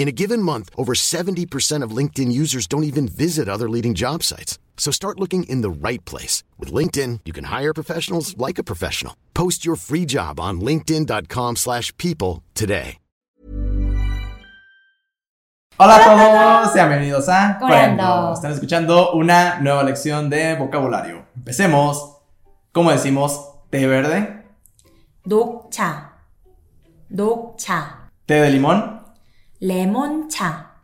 In a given month, over 70% of LinkedIn users don't even visit other leading job sites. So start looking in the right place. With LinkedIn, you can hire professionals like a professional. Post your free job on linkedin.com slash people today. Hola a todos, sean bienvenidos a Coreando Están escuchando una nueva lección de vocabulario. Empecemos. ¿Cómo decimos té verde? 녹차. 녹차. ¿Té de limón? 레몬차,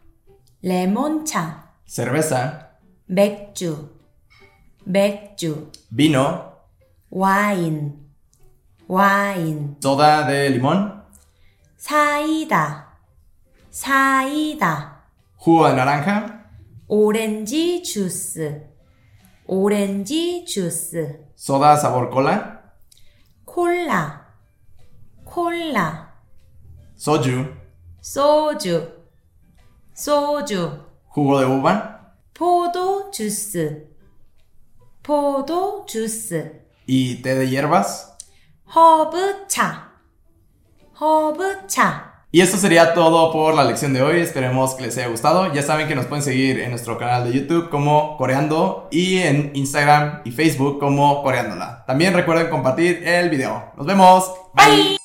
레몬차, ¿Cerveza? 맥주, 맥주, ¿Vino? 와인, 와인, ¿Soda de limón? 사이다, 사이다, ¿Jugo de naranja? 오렌지 주스, 오렌지 주스, ¿Soda sabor cola? 콜라, 콜라, ¿Soju? 소주, 소주, ¿Jugo de uva? 포도 주스, 포도 주스, ¿Y té de hierbas? 허브차, 허브차. Y esto sería todo por la lección de hoy. Esperemos que les haya gustado. Ya saben que nos pueden seguir en nuestro canal de YouTube como Coreando y en Instagram y Facebook como Coreándola. También recuerden compartir el video. Nos vemos. Bye.